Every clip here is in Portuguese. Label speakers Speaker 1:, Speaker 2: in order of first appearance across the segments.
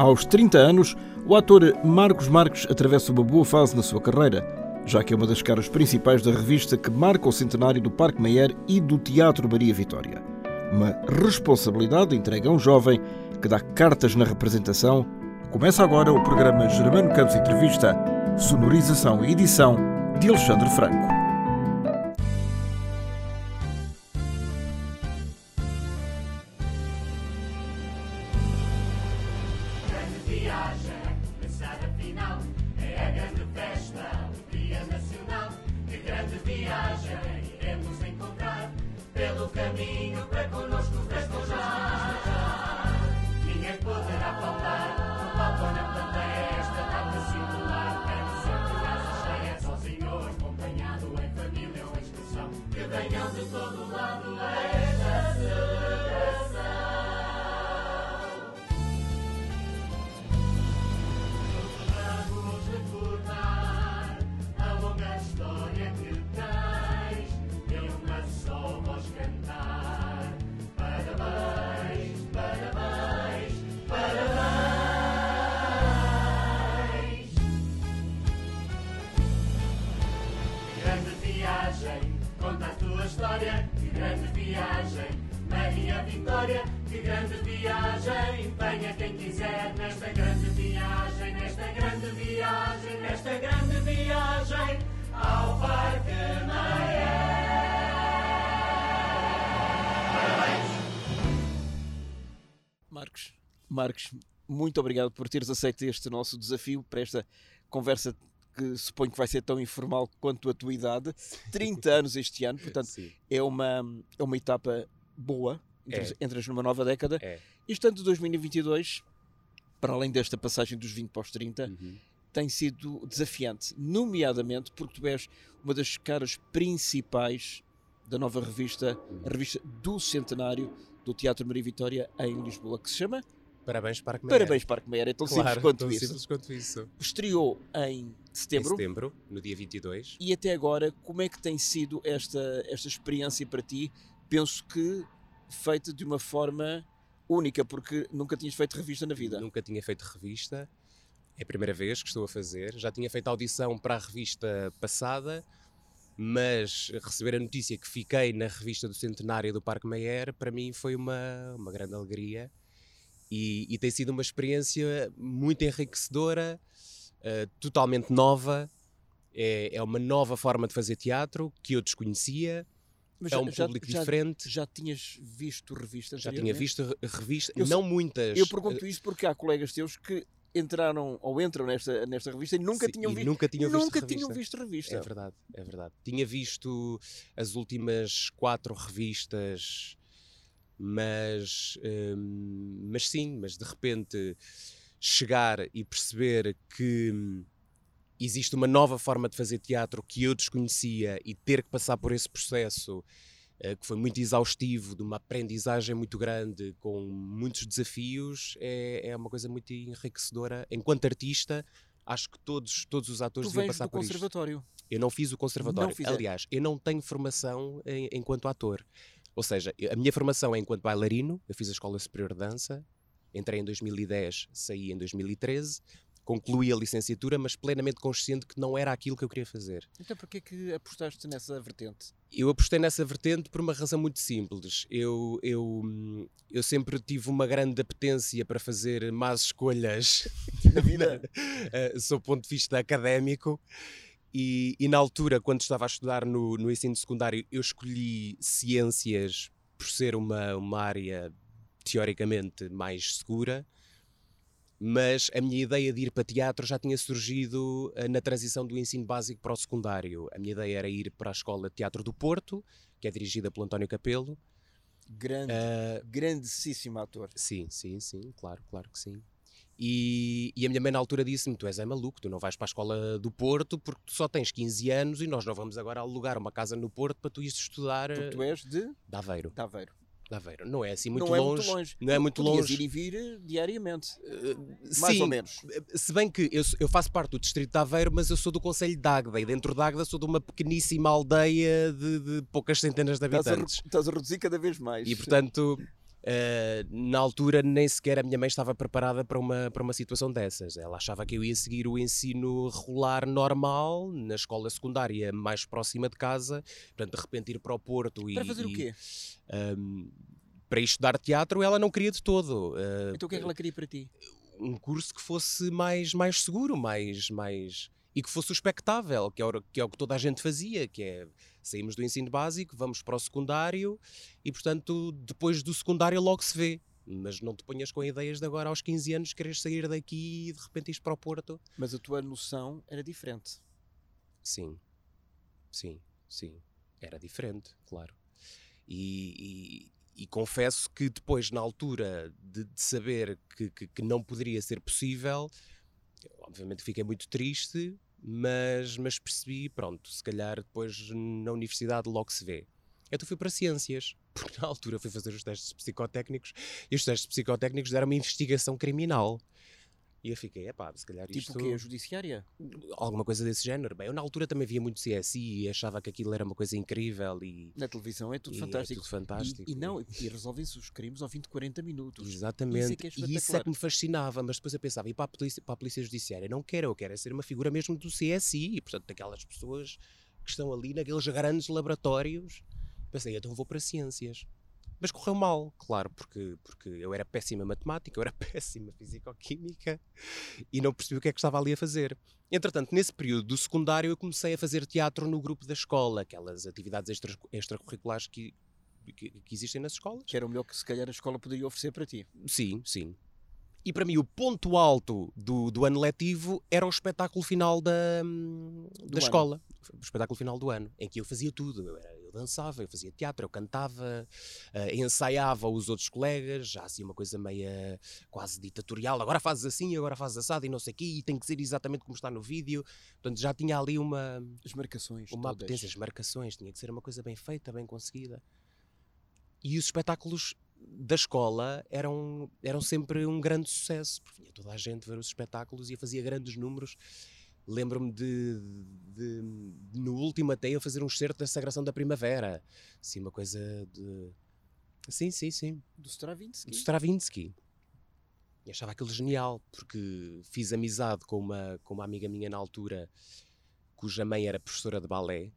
Speaker 1: Aos 30 anos, o ator Marcos Marques atravessa uma boa fase na sua carreira, já que é uma das caras principais da revista que marca o centenário do Parque Meyer e do Teatro Maria Vitória. Uma responsabilidade entregue a um jovem que dá cartas na representação. Começa agora o programa Germano Campos Entrevista, sonorização e edição de Alexandre Franco. Marcos, Marcos, muito obrigado por teres aceito este nosso desafio para esta conversa que suponho que vai ser tão informal quanto a tua idade. 30 anos este ano, portanto, é uma, é uma etapa boa. Entras, é. entras numa nova década. É. Este ano de 2022, para além desta passagem dos 20 para os 30, uhum. tem sido desafiante, nomeadamente porque tu és uma das caras principais da nova revista, uhum. a revista do centenário do Teatro Maria Vitória em Lisboa, que se chama
Speaker 2: Parabéns Parque Meyer.
Speaker 1: Parabéns Parque Meyer, é tão claro, simples quanto
Speaker 2: tão
Speaker 1: isso.
Speaker 2: simples quanto isso.
Speaker 1: Estreou em setembro.
Speaker 2: Em setembro, no dia 22.
Speaker 1: E até agora, como é que tem sido esta, esta experiência para ti? Penso que feita de uma forma única, porque nunca tinhas feito revista na vida.
Speaker 2: Nunca tinha feito revista. É a primeira vez que estou a fazer. Já tinha feito audição para a revista passada, mas receber a notícia que fiquei na revista do centenário do Parque Meyer, para mim foi uma, uma grande alegria e, e tem sido uma experiência muito enriquecedora, uh, totalmente nova. É, é uma nova forma de fazer teatro que eu desconhecia. Mas é um já, público
Speaker 1: já,
Speaker 2: diferente.
Speaker 1: Já tinhas visto revistas?
Speaker 2: Já tinha visto revistas, não muitas.
Speaker 1: Eu pergunto isto porque há colegas teus que entraram ou entram nesta, nesta revista e nunca
Speaker 2: Sim,
Speaker 1: tinham,
Speaker 2: vi
Speaker 1: nunca
Speaker 2: tinham
Speaker 1: visto
Speaker 2: nunca
Speaker 1: revista. tinham visto revista.
Speaker 2: É verdade, é verdade. Tinha visto as últimas quatro revistas, mas, hum, mas sim, mas de repente chegar e perceber que hum, existe uma nova forma de fazer teatro que eu desconhecia e ter que passar por esse processo eh, que foi muito exaustivo, de uma aprendizagem muito grande, com muitos desafios, é, é uma coisa muito enriquecedora. Enquanto artista, acho que todos, todos os atores deviam passar
Speaker 1: do
Speaker 2: por
Speaker 1: conservatório.
Speaker 2: isto. Eu não fiz o conservatório. Aliás, eu não tenho formação em, enquanto ator. Ou seja, a minha formação é enquanto bailarino, eu fiz a Escola Superior de Dança, entrei em 2010, saí em 2013, concluí a licenciatura, mas plenamente consciente que não era aquilo que eu queria fazer.
Speaker 1: Então porquê que apostaste nessa vertente?
Speaker 2: Eu apostei nessa vertente por uma razão muito simples. Eu, eu, eu sempre tive uma grande apetência para fazer más escolhas
Speaker 1: na vida,
Speaker 2: uh, sob o ponto de vista académico. E, e, na altura, quando estava a estudar no, no ensino secundário, eu escolhi ciências por ser uma, uma área teoricamente mais segura mas a minha ideia de ir para teatro já tinha surgido uh, na transição do ensino básico para o secundário. A minha ideia era ir para a Escola de Teatro do Porto, que é dirigida pelo António Capelo.
Speaker 1: Grande, uh, grandíssimo ator.
Speaker 2: Sim, sim, sim, claro, claro que sim. E, e, a minha mãe na altura disse-me: Tu és é maluco, tu não vais para a escola do Porto porque tu só tens 15 anos e nós não vamos agora alugar uma casa no Porto para tu ires estudar.
Speaker 1: Porque tu és de?
Speaker 2: De Aveiro.
Speaker 1: De Aveiro.
Speaker 2: De Aveiro. Não é assim muito
Speaker 1: não
Speaker 2: longe.
Speaker 1: É muito longe.
Speaker 2: Não é muito longe.
Speaker 1: ir e vir eh, diariamente. Uh,
Speaker 2: mais
Speaker 1: sim, ou menos.
Speaker 2: Se bem que eu, eu, faço parte do distrito de Aveiro, mas eu sou do Conselho de Águeda e dentro de Águeda sou de uma pequeníssima aldeia de, de poucas centenas de habitantes.
Speaker 1: Estás a, estás a reduzir cada vez mais.
Speaker 2: E portanto Uh, na altura nem sequer a minha mãe estava preparada para uma, para uma situação dessas. Ela achava que eu ia seguir o ensino regular normal na escola secundária mais próxima de casa, portanto de repente ir para o Porto
Speaker 1: e... Para fazer
Speaker 2: e,
Speaker 1: o quê?
Speaker 2: Um, para estudar teatro ela não queria de todo.
Speaker 1: Uh, então o que é que ela queria para ti?
Speaker 2: Um curso que fosse mais, mais seguro, mais... mais e que fosse o expectável, que é o, que é o que toda a gente fazia, que é saímos do ensino básico, vamos para o secundário e, portanto, depois do secundário logo se vê. Mas não te ponhas com ideias de agora aos 15 anos queres sair daqui e de repente ir para o Porto.
Speaker 1: Mas a tua noção era diferente.
Speaker 2: Sim, sim, sim. Era diferente, claro. E, e, e confesso que depois, na altura de, de saber que, que, que não poderia ser possível, obviamente fiquei muito triste, mas, mas percebi, pronto, se calhar depois na universidade logo se vê. Então fui para ciências, porque na altura fui fazer os testes psicotécnicos e os testes psicotécnicos deram uma investigação criminal. E eu fiquei, é pá, se calhar
Speaker 1: tipo
Speaker 2: isto...
Speaker 1: Tipo o quê? Judiciária?
Speaker 2: Alguma coisa desse género. Bem, eu na altura também via muito CSI e achava que aquilo era uma coisa incrível e...
Speaker 1: Na televisão é tudo fantástico.
Speaker 2: É tudo fantástico.
Speaker 1: E, e não, e resolvem-se os crimes ao fim de 40 minutos.
Speaker 2: Exatamente. Isso é é e isso é que me fascinava, mas depois eu pensava, e para a polícia, para a polícia judiciária? Não quero, eu quero é ser uma figura mesmo do CSI, e, portanto, daquelas pessoas que estão ali naqueles grandes laboratórios. Pensei, então vou para ciências. Mas correu mal, claro, porque, porque eu era péssima matemática, eu era péssima fisicoquímica e não percebi o que é que estava ali a fazer. Entretanto, nesse período do secundário, eu comecei a fazer teatro no grupo da escola, aquelas atividades extra, extracurriculares que, que, que, existem nas escolas.
Speaker 1: Que era o melhor que se calhar a escola poderia oferecer para ti.
Speaker 2: Sim, sim. E para mim o ponto alto do, do ano letivo era o espetáculo final da, da escola. O espetáculo final do ano, em que eu fazia tudo. Eu, era, eu dançava, eu fazia teatro, eu cantava, uh, ensaiava os outros colegas, já assim uma coisa meia quase ditatorial. Agora fazes assim, agora fazes assado e não sei o quê, e tem que ser exatamente como está no vídeo. Portanto, já tinha ali uma...
Speaker 1: As marcações
Speaker 2: Uma potência, as marcações. Tinha que ser uma coisa bem feita, bem conseguida. E os espetáculos da escola eram, eram sempre um grande sucesso, porque vinha toda a gente ver os espetáculos e fazia grandes números. Lembro-me de, de, de, no último até eu fazer um excerto da Sagração da Primavera, assim, uma coisa de... Sim, sim, sim.
Speaker 1: Do Stravinsky?
Speaker 2: Do Stravinsky. E achava aquilo genial, porque fiz amizade com uma, com uma amiga minha na altura, cuja mãe era professora de balé,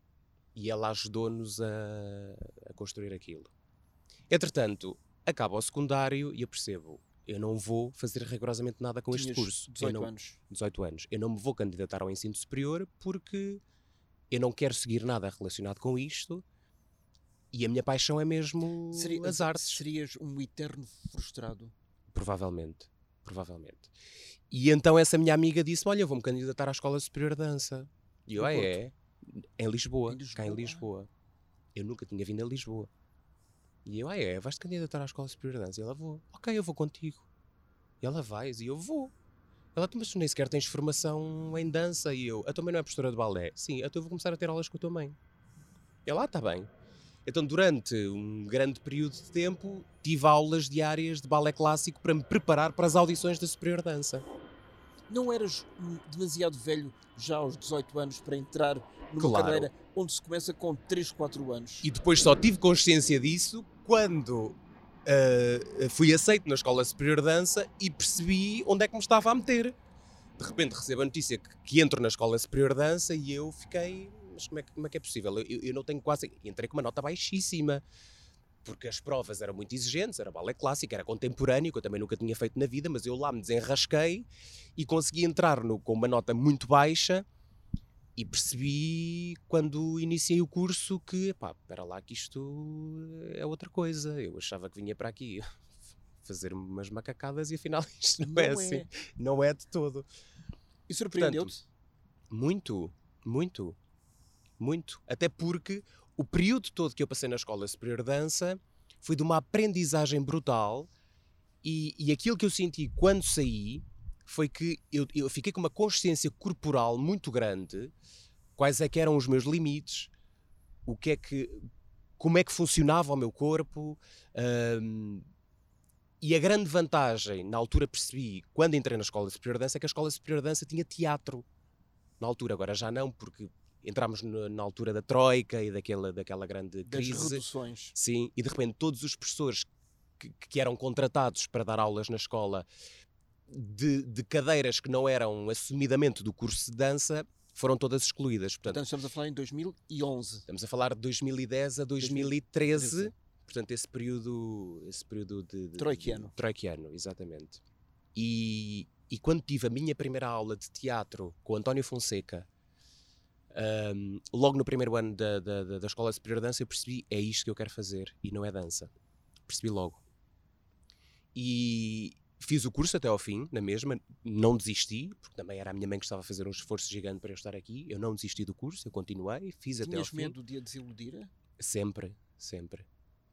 Speaker 2: e ela ajudou-nos a, a construir aquilo. Entretanto, acaba o secundário e eu percebo, eu não vou fazer rigorosamente nada com Tinhas este curso.
Speaker 1: 18
Speaker 2: não,
Speaker 1: anos.
Speaker 2: 18 anos. Eu não me vou candidatar ao ensino superior porque eu não quero seguir nada relacionado com isto e a minha paixão é mesmo Seria, as artes.
Speaker 1: Serias um eterno frustrado?
Speaker 2: Provavelmente. Provavelmente. E então essa minha amiga disse Olha, eu vou-me candidatar à Escola Superior de Dança. E eu, ah, é? Em Lisboa, em Lisboa, cá em Lisboa. Eu nunca tinha vindo a Lisboa. E eu, ah é, vais-te candidatar à Escola Superior de Dança? E ela, vou. Ok, eu vou contigo. E ela, vais? E eu, vou. Ela, mas tu nem sequer tens formação em dança. E eu, a tua mãe não é professora de balé? Sim, então eu vou começar a ter aulas com a tua mãe. E ela, ah, está bem. Então, durante um grande período de tempo, tive aulas diárias de balé clássico para me preparar para as audições da Superior Dança.
Speaker 1: Não eras demasiado velho já aos 18 anos para entrar numa claro. carreira onde se começa com 3, 4 anos?
Speaker 2: E depois só tive consciência disso quando uh, fui aceito na Escola Superior de Dança e percebi onde é que me estava a meter. De repente recebo a notícia que, que entro na Escola Superior de Dança e eu fiquei, mas como é, como é que é possível? Eu, eu não tenho quase. Entrei com uma nota baixíssima porque as provas eram muito exigentes, era balé clássico, era contemporâneo, que eu também nunca tinha feito na vida, mas eu lá me desenrasquei e consegui entrar no, com uma nota muito baixa e percebi quando iniciei o curso que, pá, espera lá que isto é outra coisa. Eu achava que vinha para aqui fazer umas macacadas e afinal isto não, é não é, assim. Não é de todo.
Speaker 1: E surpreendeu-te?
Speaker 2: Muito, muito, muito. Até porque o período todo que eu passei na Escola Superior de Dança foi de uma aprendizagem brutal e, e aquilo que eu senti quando saí foi que eu, eu fiquei com uma consciência corporal muito grande, quais é que eram os meus limites, o que é que, como é que funcionava o meu corpo, um, e a grande vantagem, na altura percebi, quando entrei na Escola Superior de Dança, é que a Escola Superior de Dança tinha teatro. Na altura, agora já não, porque entramos na, na altura da Troika e daquela, daquela grande crise.
Speaker 1: Das reduções.
Speaker 2: Sim, e de repente todos os professores que, que eram contratados para dar aulas na escola de, de, cadeiras que não eram assumidamente do curso de dança foram todas excluídas.
Speaker 1: Portanto, Portanto, estamos a falar em 2011.
Speaker 2: Estamos a falar de 2010 a 2013. 2013. Portanto, esse período, esse período de, de
Speaker 1: troiquiano.
Speaker 2: troiquiano, exatamente. E, e quando tive a minha primeira aula de teatro com António Fonseca, um, logo no primeiro ano da, da, da, Escola Superior de Dança, eu percebi é isto que eu quero fazer e não é dança. Percebi logo. E fiz o curso até ao fim, na mesma, não desisti, porque também era a minha mãe que estava a fazer um esforço gigante para eu estar aqui. Eu não desisti do curso, eu continuei, fiz
Speaker 1: Tinhas
Speaker 2: até ao fim.
Speaker 1: Tinhas medo de a desiludir?
Speaker 2: Sempre, sempre.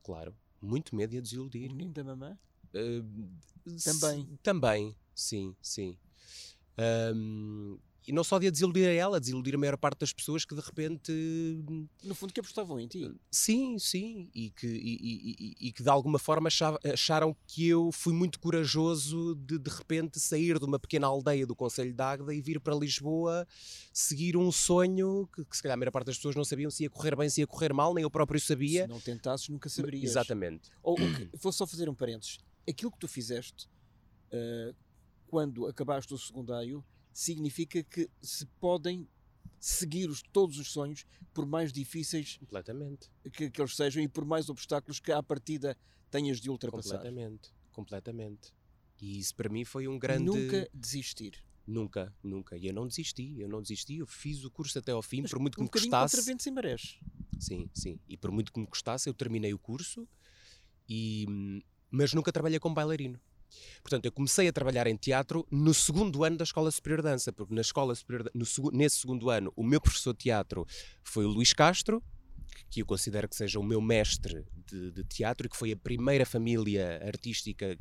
Speaker 2: Claro. Muito medo de a desiludir.
Speaker 1: O menino da mamã?
Speaker 2: Uh,
Speaker 1: também.
Speaker 2: Também, sim, sim. Um, e não só de a desiludir a ela, desiludir a maior parte das pessoas que de repente.
Speaker 1: No fundo, que apostavam em ti.
Speaker 2: Sim, sim. E que, e, e, e que de alguma forma acharam que eu fui muito corajoso de de repente sair de uma pequena aldeia do Conselho de Águeda e vir para Lisboa seguir um sonho que, que, se calhar a maior parte das pessoas não sabiam se ia correr bem, se ia correr mal, nem eu próprio sabia.
Speaker 1: Se não tentasses, nunca saberias.
Speaker 2: Exatamente.
Speaker 1: Ou, vou só fazer um parênteses. Aquilo que tu fizeste uh, quando acabaste o secundário significa que se podem seguir os, todos os sonhos, por mais difíceis
Speaker 2: completamente.
Speaker 1: Que, que eles sejam e por mais obstáculos que à partida tenhas de ultrapassar.
Speaker 2: Completamente, completamente. E isso para mim foi um grande.
Speaker 1: Nunca desistir.
Speaker 2: Nunca, nunca. E eu não desisti, eu não desisti, eu fiz o curso até ao fim,
Speaker 1: Mas
Speaker 2: por muito que
Speaker 1: um
Speaker 2: me custasse.
Speaker 1: Contra ventos e marés.
Speaker 2: Sim, sim. E por muito que me custasse, eu terminei o curso, e... mas nunca trabalhei como bailarino. Portanto, eu comecei a trabalhar em teatro no segundo ano da Escola Superior de Dança, porque na Escola Superior no, nesse segundo ano o meu professor de teatro foi o Luís Castro, que eu considero que seja o meu mestre de, de teatro e que foi a primeira família artística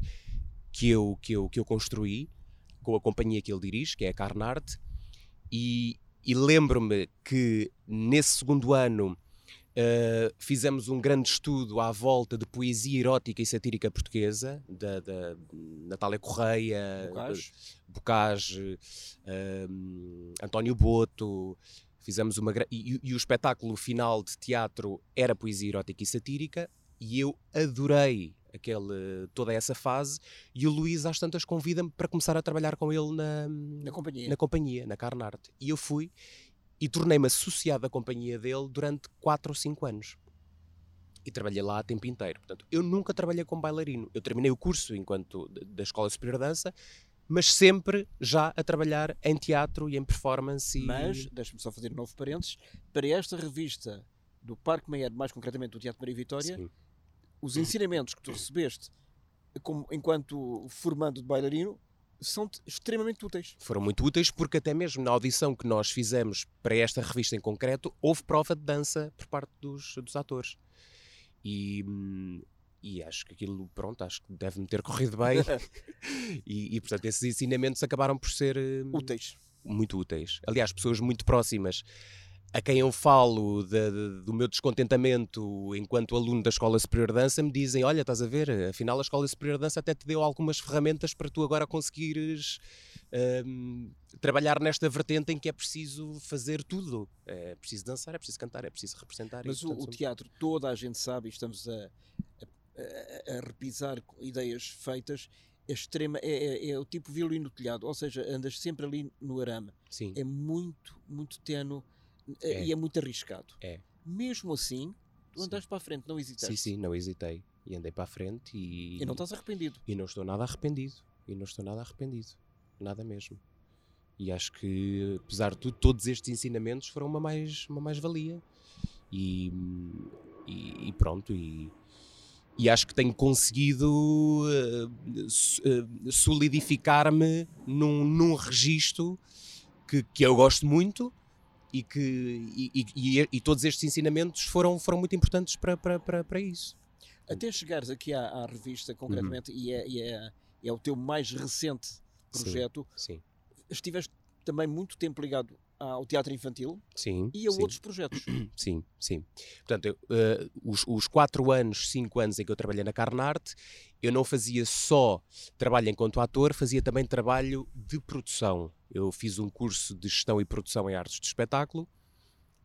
Speaker 2: que eu, que eu, que eu construí com a companhia que ele dirige, que é a Carnarte, e, e lembro-me que nesse segundo ano Uh, fizemos um grande estudo à volta de poesia erótica e satírica portuguesa, da, da Natália Correia,
Speaker 1: Bocage,
Speaker 2: Bocage uh, António Boto. Fizemos uma e, e, o espetáculo final de teatro era poesia erótica e satírica, e eu adorei aquele, toda essa fase. E o Luís, às tantas, convida-me para começar a trabalhar com ele na,
Speaker 1: na companhia,
Speaker 2: na, companhia, na Carnarte. E eu fui e tornei-me associado à companhia dele durante 4 ou 5 anos. E trabalhei lá a tempo inteiro. Portanto, eu nunca trabalhei como bailarino. Eu terminei o curso enquanto da Escola Superior de Dança, mas sempre já a trabalhar em teatro e em performance. E...
Speaker 1: Mas, deixa-me só fazer um novo parênteses, para esta revista do Parque Meyer, mais concretamente do Teatro Maria Vitória, Sim. os ensinamentos que tu recebeste como, enquanto formando de bailarino são extremamente úteis.
Speaker 2: Foram muito úteis porque até mesmo na audição que nós fizemos para esta revista em concreto, houve prova de dança por parte dos, dos atores. E, e acho que aquilo, pronto, acho que deve-me ter corrido bem. e, e, portanto, esses ensinamentos acabaram por ser... Hum,
Speaker 1: úteis.
Speaker 2: Muito úteis. Aliás, pessoas muito próximas a quem eu falo de, de, do meu descontentamento enquanto aluno da Escola Superior de Dança me dizem: Olha, estás a ver, afinal a Escola Superior de Dança até te deu algumas ferramentas para tu agora conseguires um, trabalhar nesta vertente em que é preciso fazer tudo. É preciso dançar, é preciso cantar, é preciso representar.
Speaker 1: Mas o, o teatro, toda a gente sabe, e estamos a, a, a repisar ideias feitas, é extrema, é, é, é, o tipo violino telhado, ou seja, andas sempre ali no arame.
Speaker 2: Sim.
Speaker 1: É muito, muito tenue é. e é muito arriscado.
Speaker 2: É.
Speaker 1: Mesmo assim, tu andaste para a frente, não hesitaste.
Speaker 2: Sim, sim, não hesitei. E andei para a frente e.
Speaker 1: E não estás arrependido.
Speaker 2: E não estou nada arrependido. E não estou nada arrependido. Nada mesmo. E acho que, apesar de tudo, todos estes ensinamentos foram uma mais uma mais-valia. E, e, e, pronto. E, e acho que tenho conseguido uh, uh, solidificar-me num, num registro que, que eu gosto muito e que e, e, e, todos estes ensinamentos foram, foram muito importantes para, para, para, para isso.
Speaker 1: Até chegares aqui à, à revista, concretamente, uhum. e, é, e é, é, o teu mais recente projeto,
Speaker 2: sim, sim.
Speaker 1: estiveste também muito tempo ligado ao teatro infantil
Speaker 2: sim,
Speaker 1: e a
Speaker 2: sim.
Speaker 1: outros projetos.
Speaker 2: Sim, sim. Portanto, eu, uh, os, os quatro anos, cinco anos em que eu trabalhei na Carnarte, eu não fazia só trabalho enquanto ator, fazia também trabalho de produção. Eu fiz um curso de gestão e produção em artes de espetáculo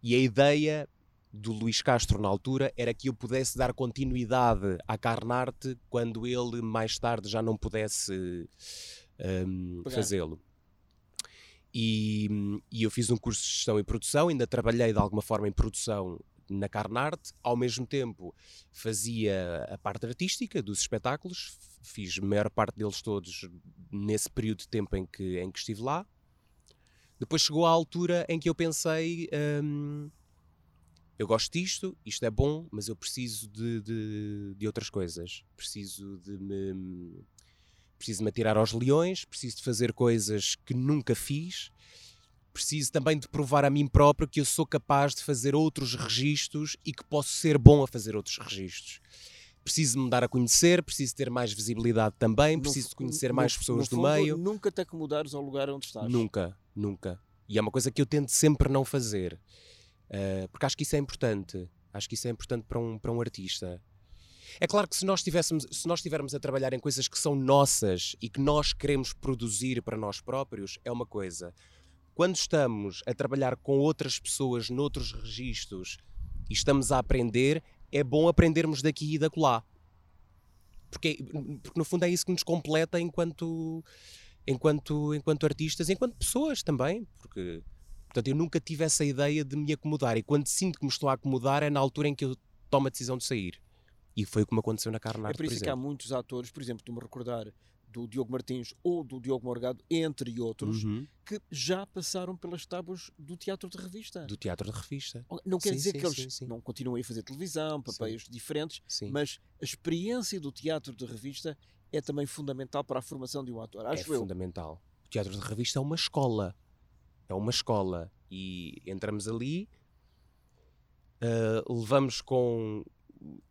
Speaker 2: e a ideia do Luís Castro na altura era que eu pudesse dar continuidade à Carnarte quando ele mais tarde já não pudesse um, fazê-lo. E, e, eu fiz um curso de gestão e produção, ainda trabalhei de alguma forma em produção na Carnarte, ao mesmo tempo fazia a parte artística dos espetáculos, fiz a maior parte deles todos nesse período de tempo em que, em que estive lá. Depois chegou a altura em que eu pensei. Um, eu gosto disto, isto é bom, mas eu preciso de, de, de outras coisas. Preciso de me. Preciso me atirar aos leões, preciso de fazer coisas que nunca fiz, preciso também de provar a mim próprio que eu sou capaz de fazer outros registros e que posso ser bom a fazer outros registros. Preciso me dar a conhecer, preciso ter mais visibilidade também, preciso de conhecer no, mais pessoas no do meio.
Speaker 1: Nunca te acomodares ao lugar onde estás.
Speaker 2: Nunca, nunca. E é uma coisa que eu tento sempre não fazer. Uh, porque acho que isso é importante. Acho que isso é importante para um, para um artista. É claro que se nós, tivéssemos, se nós estivermos a trabalhar em coisas que são nossas e que nós queremos produzir para nós próprios, é uma coisa. Quando estamos a trabalhar com outras pessoas noutros registros e estamos a aprender, é bom aprendermos daqui e da lá. Porque, porque no fundo é isso que nos completa enquanto, enquanto, enquanto artistas, enquanto pessoas também. Porque Portanto, eu nunca tive essa ideia de me acomodar. E quando sinto que me estou a acomodar é na altura em que eu tomo a decisão de sair. E foi como aconteceu na Carnarte,
Speaker 1: É por isso
Speaker 2: por
Speaker 1: que há muitos atores, por exemplo, tu me recordar do Diogo Martins ou do Diogo Morgado, entre outros, uhum. que já passaram pelas tábuas do teatro de revista.
Speaker 2: Do teatro de revista.
Speaker 1: Não quer sim, dizer sim, que eles sim, não continuem a fazer televisão, papéis diferentes, mas a experiência do teatro de revista é também fundamental para a formação de um ator. Acho
Speaker 2: é eu. fundamental. O teatro de revista é uma escola é uma escola e entramos ali, uh, levamos com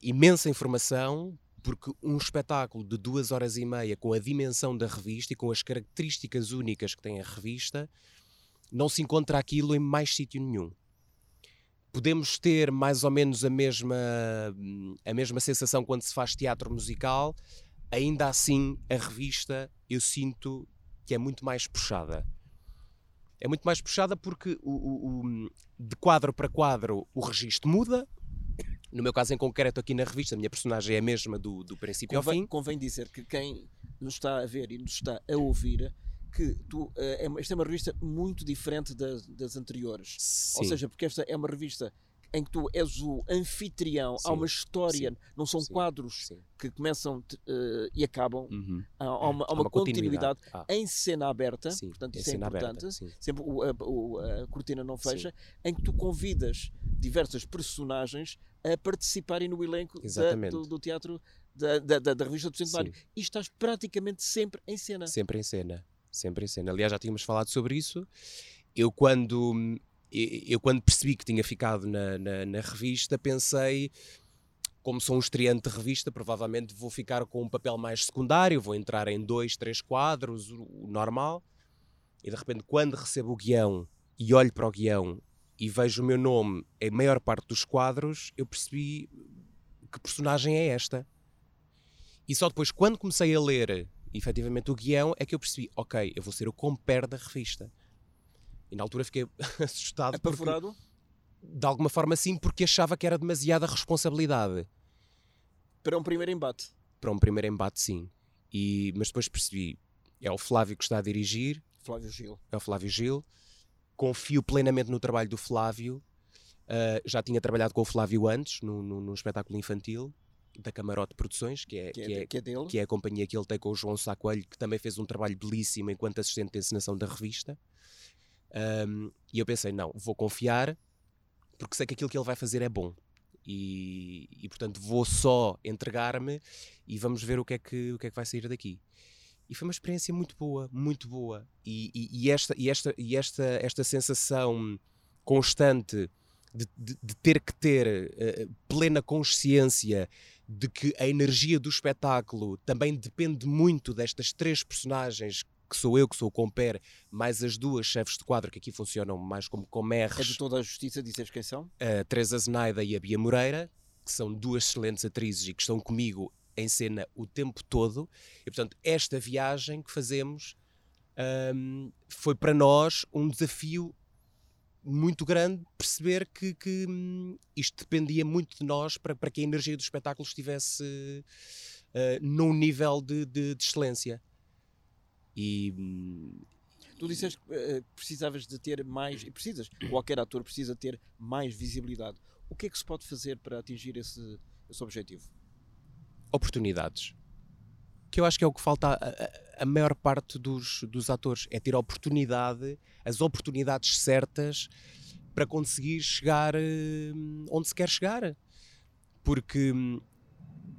Speaker 2: imensa informação, porque um espetáculo de duas horas e meia, com a dimensão da revista e com as características únicas que tem a revista, não se encontra aquilo em mais sítio nenhum. Podemos ter mais ou menos a mesma, a mesma sensação quando se faz teatro musical, ainda assim a revista eu sinto que é muito mais puxada é muito mais puxada porque o, o, o, de quadro para quadro o registro muda. No meu caso em concreto, aqui na revista, a minha personagem é a mesma do, do princípio
Speaker 1: convém,
Speaker 2: ao fim.
Speaker 1: Convém dizer que quem nos está a ver e nos está a ouvir que tu, uh, é, esta é uma revista muito diferente das, das anteriores. Sim. Ou seja, porque esta é uma revista em que tu és o anfitrião, sim, há uma história, sim, não são sim, quadros que começam uh, e acabam, uhum. há, há, uma, há uma, uma continuidade, continuidade. Ah. em cena aberta, portanto isso é importante, aberta, sempre o, a, o, a, cortina não fecha, em que tu convidas diversas personagens a participarem no elenco da, do, do, teatro da, da, da, revista do Centenário e estás praticamente sempre em cena.
Speaker 2: Sempre em cena, sempre em cena. Aliás, já tínhamos falado sobre isso. Eu quando eu quando percebi que tinha ficado na, na, na, revista, pensei, como sou um estreante de revista, provavelmente vou ficar com um papel mais secundário, vou entrar em dois, três quadros, o, o normal. E de repente, quando recebo o guião e olho para o guião e vejo o meu nome em maior parte dos quadros, eu percebi que personagem é esta. E só depois, quando comecei a ler efetivamente o guião, é que eu percebi, ok, eu vou ser o compère da revista. E na altura fiquei assustado.
Speaker 1: Apavorado?
Speaker 2: Porque, de alguma forma sim, porque achava que era demasiada responsabilidade.
Speaker 1: Para um primeiro embate?
Speaker 2: Para um primeiro embate, sim. E, mas depois percebi, é o Flávio que está a dirigir.
Speaker 1: Flávio Gil.
Speaker 2: É o Flávio Gil. Confio plenamente no trabalho do Flávio. Uh, já tinha trabalhado com o Flávio antes, no, no, espetáculo infantil da Camarote Produções, que é,
Speaker 1: que é, que é, que é, dele.
Speaker 2: que é a companhia que ele tem com o João Sacoelho, que também fez um trabalho belíssimo enquanto assistente de encenação da revista. Um, e eu pensei, não, vou confiar, porque sei que aquilo que ele vai fazer é bom. E, e portanto vou só entregar-me e vamos ver o que, é que, o que é que vai sair daqui. E foi uma experiência muito boa, muito boa. E, e, e esta, e esta, e esta, esta sensação constante de, de, de ter que ter uh, plena consciência de que a energia do espetáculo também depende muito destas três personagens que sou eu, que sou o compere, mais as duas chefes de quadro que aqui funcionam mais como comerres.
Speaker 1: É de toda a justiça, dizes quem são?
Speaker 2: A Teresa Zenaida e a Bia Moreira, que são duas excelentes atrizes e que estão comigo em cena o tempo todo. E, portanto, esta viagem que fazemos um, foi para nós um desafio muito grande perceber que, que hum, isto dependia muito de nós para, para que a energia do espetáculo estivesse uh, num nível de, de, de excelência. E,
Speaker 1: Tu disseste que uh, precisavas de ter mais, e precisas, qualquer ator precisa ter mais visibilidade. O que é que se pode fazer para atingir esse, esse objetivo?
Speaker 2: Oportunidades. Que eu acho que é o que falta a, a, a maior parte dos, dos atores, é ter a oportunidade, as oportunidades certas para conseguir chegar uh, onde se quer chegar. Porque hum,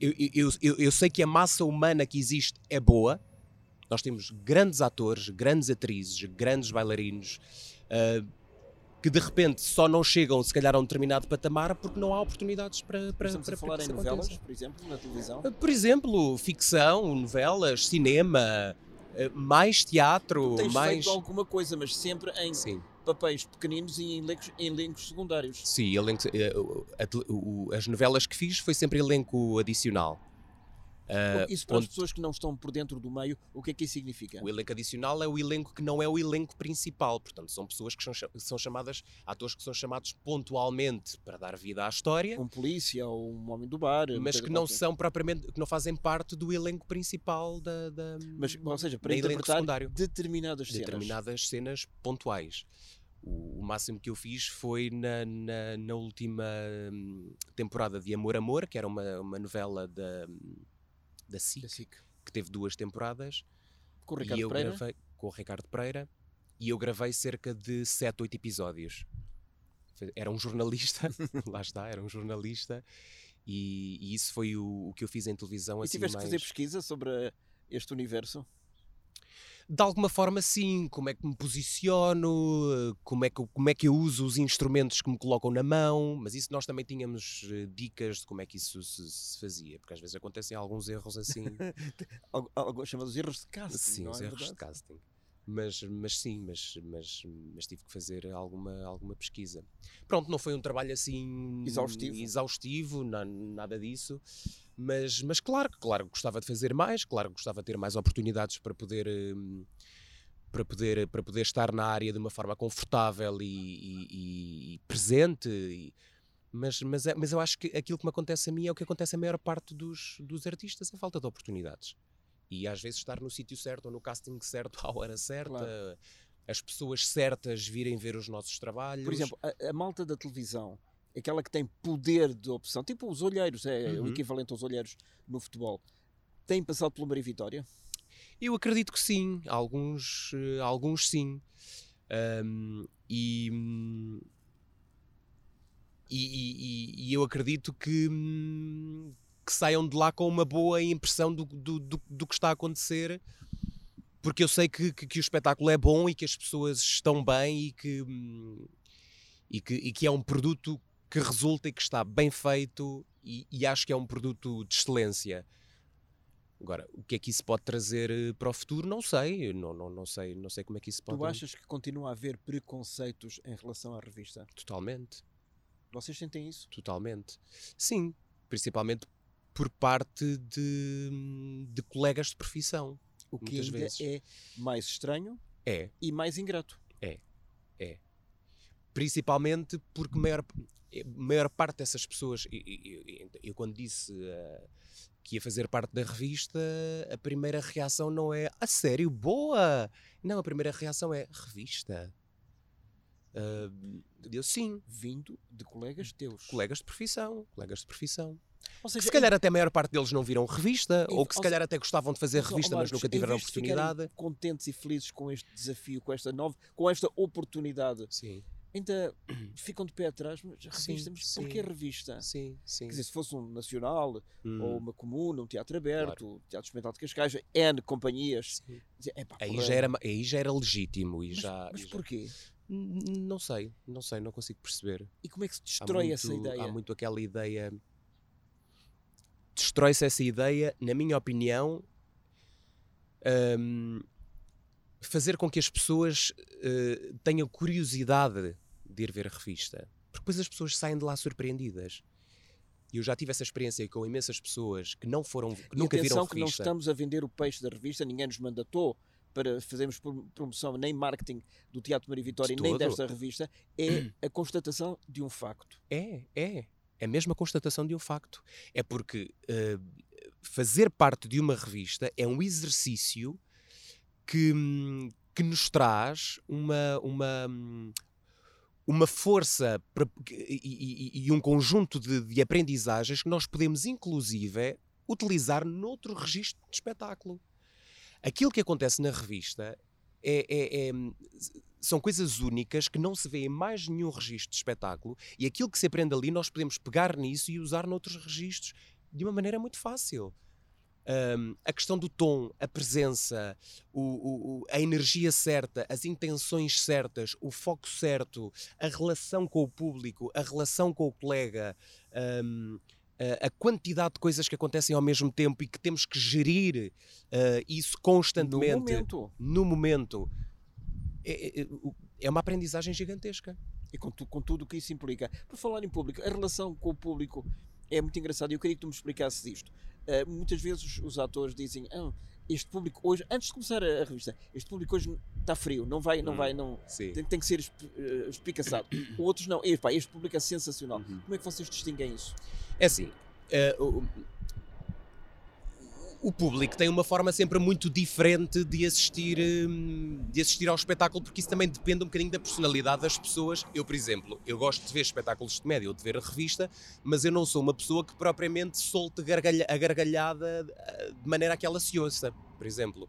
Speaker 2: eu, eu, eu, eu sei que a massa humana que existe é boa, nós temos grandes atores, grandes atrizes, grandes bailarinos uh, que de repente só não chegam, se calhar, a um determinado patamar porque não há oportunidades para. para
Speaker 1: Estamos
Speaker 2: para,
Speaker 1: a falar
Speaker 2: para
Speaker 1: em novelas, por exemplo, na televisão?
Speaker 2: Uh, por exemplo, ficção, novelas, cinema, uh, mais teatro,
Speaker 1: tu tens
Speaker 2: mais.
Speaker 1: feito alguma coisa, mas sempre em
Speaker 2: Sim.
Speaker 1: papéis pequeninos e em elencos, elencos secundários.
Speaker 2: Sim, elenco, as novelas que fiz foi sempre elenco adicional.
Speaker 1: Uh, isso para onde... as pessoas que não estão por dentro do meio, o que é que isso significa?
Speaker 2: O elenco adicional é o elenco que não é o elenco principal, portanto são pessoas que são, são chamadas, atores que são chamados pontualmente para dar vida à história.
Speaker 1: Um polícia ou um homem do bar.
Speaker 2: Mas que não são propriamente, que não fazem parte do elenco principal da... da
Speaker 1: mas, ou seja, para interpretar determinadas cenas.
Speaker 2: Determinadas cenas pontuais. O, o, máximo que eu fiz foi na, na, na última hum, temporada de Amor Amor, que era uma, uma novela da da SIC, da SIC, que teve duas temporadas.
Speaker 1: Com o Ricardo e eu Pereira?
Speaker 2: Gravei, com o Ricardo Pereira. E eu gravei cerca de 7, 8 episódios. Era um jornalista, lá está, era um jornalista. E, e isso foi o, o, que eu fiz em televisão.
Speaker 1: E
Speaker 2: assim,
Speaker 1: tiveste
Speaker 2: mais...
Speaker 1: que fazer pesquisa sobre este universo?
Speaker 2: De alguma forma sim, como é que me posiciono, como é que, como é que eu uso os instrumentos que me colocam na mão, mas isso nós também tínhamos eh, dicas de como é que isso se, se fazia, porque às vezes acontecem alguns erros assim.
Speaker 1: Alguns chamados erros de casting.
Speaker 2: Sim, os
Speaker 1: é
Speaker 2: erros de casting. Mas, mas sim, mas, mas, mas tive que fazer alguma, alguma pesquisa. Pronto, não foi um trabalho assim
Speaker 1: exaustivo,
Speaker 2: exaustivo nada disso. Mas, mas claro, claro, gostava de fazer mais, claro, gostava de ter mais oportunidades para poder, hum, para poder, para poder estar na área de uma forma confortável e, e, e presente. E, mas, mas, é, mas eu acho que aquilo que me acontece a mim é o que acontece a maior parte dos, dos artistas, a falta de oportunidades. E às vezes estar no sítio certo ou no casting certo à hora certa, claro. as pessoas certas virem ver os nossos trabalhos.
Speaker 1: Por exemplo, a, a malta da televisão aquela que tem poder de opção, tipo os olheiros, é uhum. o equivalente aos olheiros no futebol, tem passado pelo Maria Vitória?
Speaker 2: Eu acredito que sim, alguns, uh, alguns sim. Um, e, e, e, e, eu acredito que, que saiam de lá com uma boa impressão do, do, do, do que está a acontecer, porque eu sei que, que, que, o espetáculo é bom e que as pessoas estão bem e que, e que, e que é um produto que resulta e que está bem feito e, e, acho que é um produto de excelência. Agora, o que é que isso pode trazer eh, para o futuro? Não sei, não, não, não sei, não sei como é que isso pode.
Speaker 1: Tu achas que continua a haver preconceitos em relação à revista?
Speaker 2: Totalmente.
Speaker 1: Vocês sentem isso?
Speaker 2: Totalmente. Sim, principalmente por parte de, de colegas de profissão.
Speaker 1: O que ainda
Speaker 2: vezes.
Speaker 1: é mais estranho
Speaker 2: é.
Speaker 1: e mais ingrato.
Speaker 2: É, é. Principalmente porque maior, maior parte dessas pessoas, eu, eu, eu quando disse uh, que ia fazer parte da revista, a primeira reação não é a sério, boa! Não, a primeira reação é revista. Uh, eu sim.
Speaker 1: Vindo de colegas teus.
Speaker 2: Colegas de profissão. Colegas de profissão. Seja, que se calhar até a maior parte deles não viram revista, ou que se calhar até gostavam de fazer revista, mas nunca tiveram oportunidade.
Speaker 1: contentes e felizes com este desafio, com esta nova, com esta oportunidade.
Speaker 2: Sim
Speaker 1: ainda ficam de pé atrás, mas revista, mas sim, porquê revista?
Speaker 2: Sim, sim.
Speaker 1: Quer dizer, se fosse um nacional, hum. ou uma comuna, um teatro aberto, claro. teatro experimental de Cascais, N companhias,
Speaker 2: dizia, aí, já era, aí já era legítimo. E
Speaker 1: mas,
Speaker 2: já,
Speaker 1: mas
Speaker 2: e
Speaker 1: porquê? Já...
Speaker 2: Não sei, não sei, não consigo perceber.
Speaker 1: E como é que se destrói
Speaker 2: muito,
Speaker 1: essa ideia?
Speaker 2: Há muito aquela ideia. Destrói-se essa ideia, na minha opinião, um, fazer com que as pessoas uh, tenham curiosidade de ir ver a revista. Porque depois as pessoas saem de lá surpreendidas. E eu já tive essa experiência com imensas pessoas que não foram, que nunca viram a revista.
Speaker 1: que não estamos a vender o peixe da revista, ninguém nos mandatou para fazermos promoção nem marketing do Teatro Maria Vitória, nem desta revista, é a constatação de um facto.
Speaker 2: É, é. É mesmo a constatação de um facto. É porque uh, fazer parte de uma revista é um exercício que, que nos traz uma, uma, uma força e, e, e, um conjunto de, de, aprendizagens que nós podemos, inclusive, utilizar noutro registro de espetáculo. Aquilo que acontece na revista é, é, é, são coisas únicas que não se vê em mais nenhum registro de espetáculo e aquilo que se aprende ali nós podemos pegar nisso e usar noutros registros de uma maneira muito fácil. Um, a questão do tom, a presença, o, o, a energia certa, as intenções certas, o foco certo, a relação com o público, a relação com o colega, um, a, quantidade de coisas que acontecem ao mesmo tempo e que temos que gerir uh, isso constantemente
Speaker 1: no momento.
Speaker 2: No momento. É, é, é uma aprendizagem gigantesca.
Speaker 1: E com, tu, com tudo o que isso implica. Por falar em público, a relação com o público é muito engraçada e eu queria que tu me explicasses isto. Uh, muitas vezes os atores dizem ah, este público hoje, antes de começar a, a, revista, este público hoje está frio, não vai, não hum, vai, não tem, tem, que ser uh, espicaçado. Outros não, este, pá, este público é sensacional. Uhum. Como é que vocês distinguem isso?
Speaker 2: É assim, uh, o público tem uma forma sempre muito diferente de assistir, hum, de assistir ao espetáculo, porque isso também depende um bocadinho da personalidade das pessoas. Eu, por exemplo, eu gosto de ver espetáculos de média ou de ver a revista, mas eu não sou uma pessoa que propriamente solte gargalha, a gargalhada eh, de maneira a que ela se ouça, por exemplo.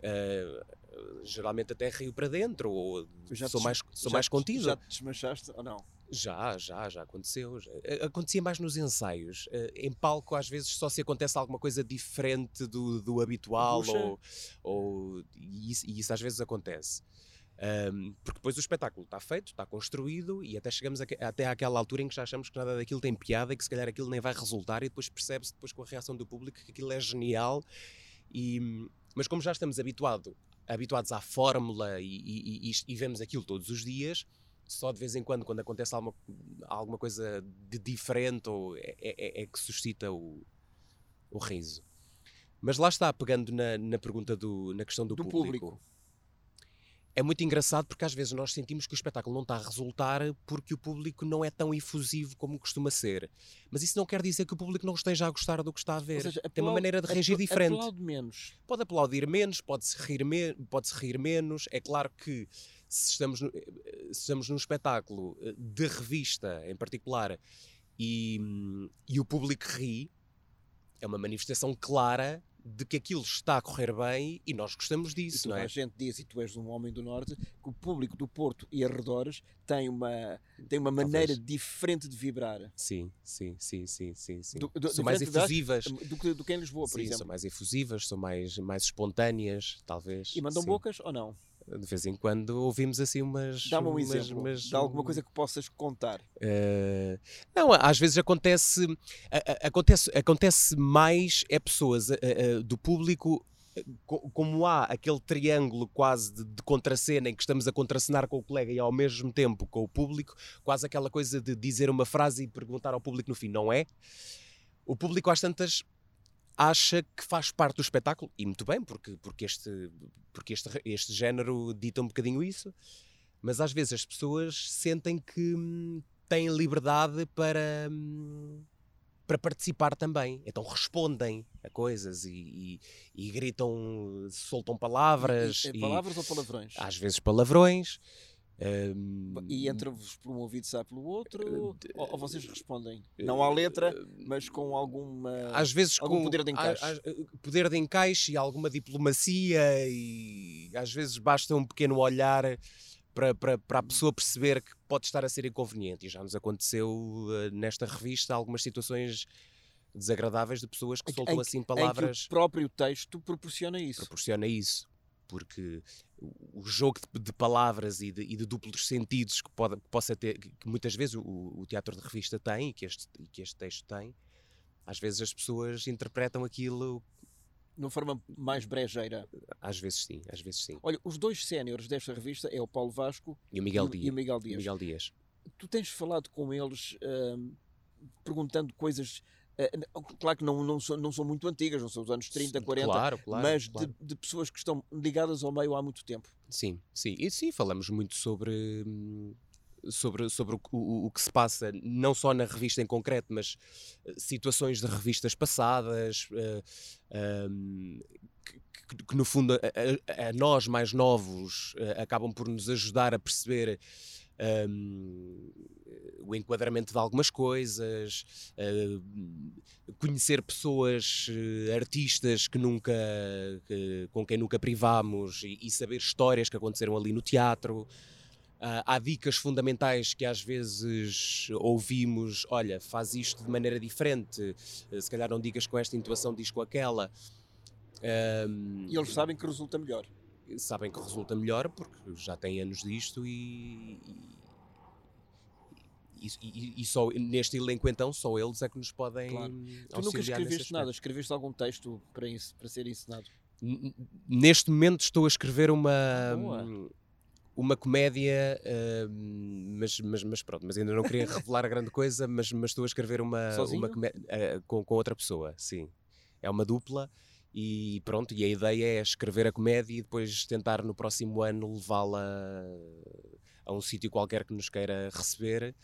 Speaker 2: Uh, geralmente até rio para dentro, ou sou mais, sou mais contido.
Speaker 1: Já te desmanchaste ou não?
Speaker 2: Já, já, já aconteceu. Já. Acontecia mais nos ensaios. Eh, em palco, às vezes, só se acontece alguma coisa diferente do, do habitual, ou, ou, e, isso, e isso às vezes acontece. Um, porque depois o espetáculo está feito, está construído e até chegamos a, até àquela altura em que já achamos que nada daquilo tem piada e que se calhar aquilo nem vai resultar e depois percebe-se depois com a reação do público que aquilo é genial e, mas como já estamos habituado, habituados à fórmula e, e, e, vemos aquilo todos os dias só de vez em quando, quando acontece alguma, alguma coisa de diferente, ou é, é, é que suscita o, o riso. Mas lá está, pegando na, na pergunta do, na questão do, do público. público. É muito engraçado porque às vezes nós sentimos que o espetáculo não está a resultar porque o público não é tão efusivo como costuma ser. Mas isso não quer dizer que o público não esteja a gostar do que está a ver. Seja, Tem uma maneira de reagir diferente.
Speaker 1: menos.
Speaker 2: Pode aplaudir menos, pode-se rir, me pode rir menos. É claro que se estamos, no, se estamos num espetáculo eh, de revista em particular e, e o público ri, é uma manifestação clara de que aquilo está a correr bem e nós gostamos disso,
Speaker 1: não
Speaker 2: é?
Speaker 1: A gente diz, e tu és um homem do Norte, que o público do Porto e arredores tem uma, tem uma maneira Talvez. diferente de vibrar.
Speaker 2: Sim, sim, sim, sim, sim. sim. Do, do, são mais efusivas.
Speaker 1: Do que, do que em Lisboa, por
Speaker 2: sim,
Speaker 1: exemplo.
Speaker 2: são mais efusivas, são mais, mais espontâneas, talvez.
Speaker 1: E mandam
Speaker 2: sim.
Speaker 1: bocas ou não?
Speaker 2: De vez em quando ouvimos assim umas.
Speaker 1: Dá-me um umas, exemplo umas, de alguma coisa que possas contar.
Speaker 2: Uh, não, às vezes acontece, acontece, acontece mais é pessoas uh, do público. Como há aquele triângulo quase de, de contracena em que estamos a contracenar com o colega e ao mesmo tempo com o público, quase aquela coisa de dizer uma frase e perguntar ao público no fim, não é? O público às tantas acha que faz parte do espetáculo, e muito bem, porque, porque, este, porque este, este género dita um bocadinho isso, mas às vezes as pessoas sentem que hum, têm liberdade para, hum, para participar também. Então respondem a coisas e, e, e gritam, soltam palavras.
Speaker 1: E, palavras ou palavrões?
Speaker 2: Às vezes palavrões.
Speaker 1: Um, e entra-vos por um ouvido sai pelo outro? Uh, ou, ou, vocês respondem? Não à letra, mas com alguma.
Speaker 2: Às vezes
Speaker 1: algum
Speaker 2: com
Speaker 1: poder de encaixe. A, a,
Speaker 2: poder de encaixe e alguma diplomacia, e às vezes basta um pequeno olhar para, para, para a pessoa perceber que pode estar a ser inconveniente. E já nos aconteceu nesta revista algumas situações desagradáveis de pessoas que soltam em, assim palavras.
Speaker 1: O próprio texto proporciona isso.
Speaker 2: Proporciona isso porque o jogo de, de palavras e de, e de, duplos sentidos que, pode, que possa ter, que muitas vezes o, o, teatro de revista tem e que, este, e que este texto tem, às vezes as pessoas interpretam aquilo
Speaker 1: de uma forma mais brejeira.
Speaker 2: Às vezes sim, às vezes sim.
Speaker 1: Olha, os dois séniores desta revista é o Paulo Vasco
Speaker 2: e o Miguel,
Speaker 1: e,
Speaker 2: Dias.
Speaker 1: E o Miguel Dias.
Speaker 2: Miguel Dias.
Speaker 1: Tu tens falado com eles uh, perguntando coisas claro que não, não, são, não são muito antigas, não são os anos 30, 40,
Speaker 2: claro, claro,
Speaker 1: mas
Speaker 2: claro.
Speaker 1: De, de, pessoas que estão ligadas ao meio há muito tempo.
Speaker 2: Sim, sim. E sim, falamos muito sobre. Hum, sobre, sobre o, o, o, que se passa, não só na revista em concreto, mas situações de revistas passadas, uh, um, que, que, no fundo a, a, a, nós mais novos uh, acabam por nos ajudar a perceber um, o enquadramento de algumas coisas, uh, conhecer pessoas, uh, artistas que nunca, que, com quem nunca privámos e, e, saber histórias que aconteceram ali no teatro. Uh, há dicas fundamentais que às vezes ouvimos, olha, faz isto de maneira diferente, se calhar não digas com esta intuação, diz com aquela.
Speaker 1: E eles sabem que resulta melhor
Speaker 2: sabem que resulta melhor porque já têm anos disto e, e, e, e, só neste elenco então só eles é que nos podem claro.
Speaker 1: Tu nunca escreveste nada, escreveste algum texto para, isso, para ser ensinado?
Speaker 2: N neste momento estou a escrever uma uma comédia uh, mas, mas, mas pronto, mas ainda não queria revelar a grande coisa mas, mas estou a escrever uma, uma comédia uh, com, com outra pessoa, sim é uma dupla e pronto, e a ideia é escrever a comédia e depois tentar no próximo ano levá-la a um sítio qualquer que nos queira receber.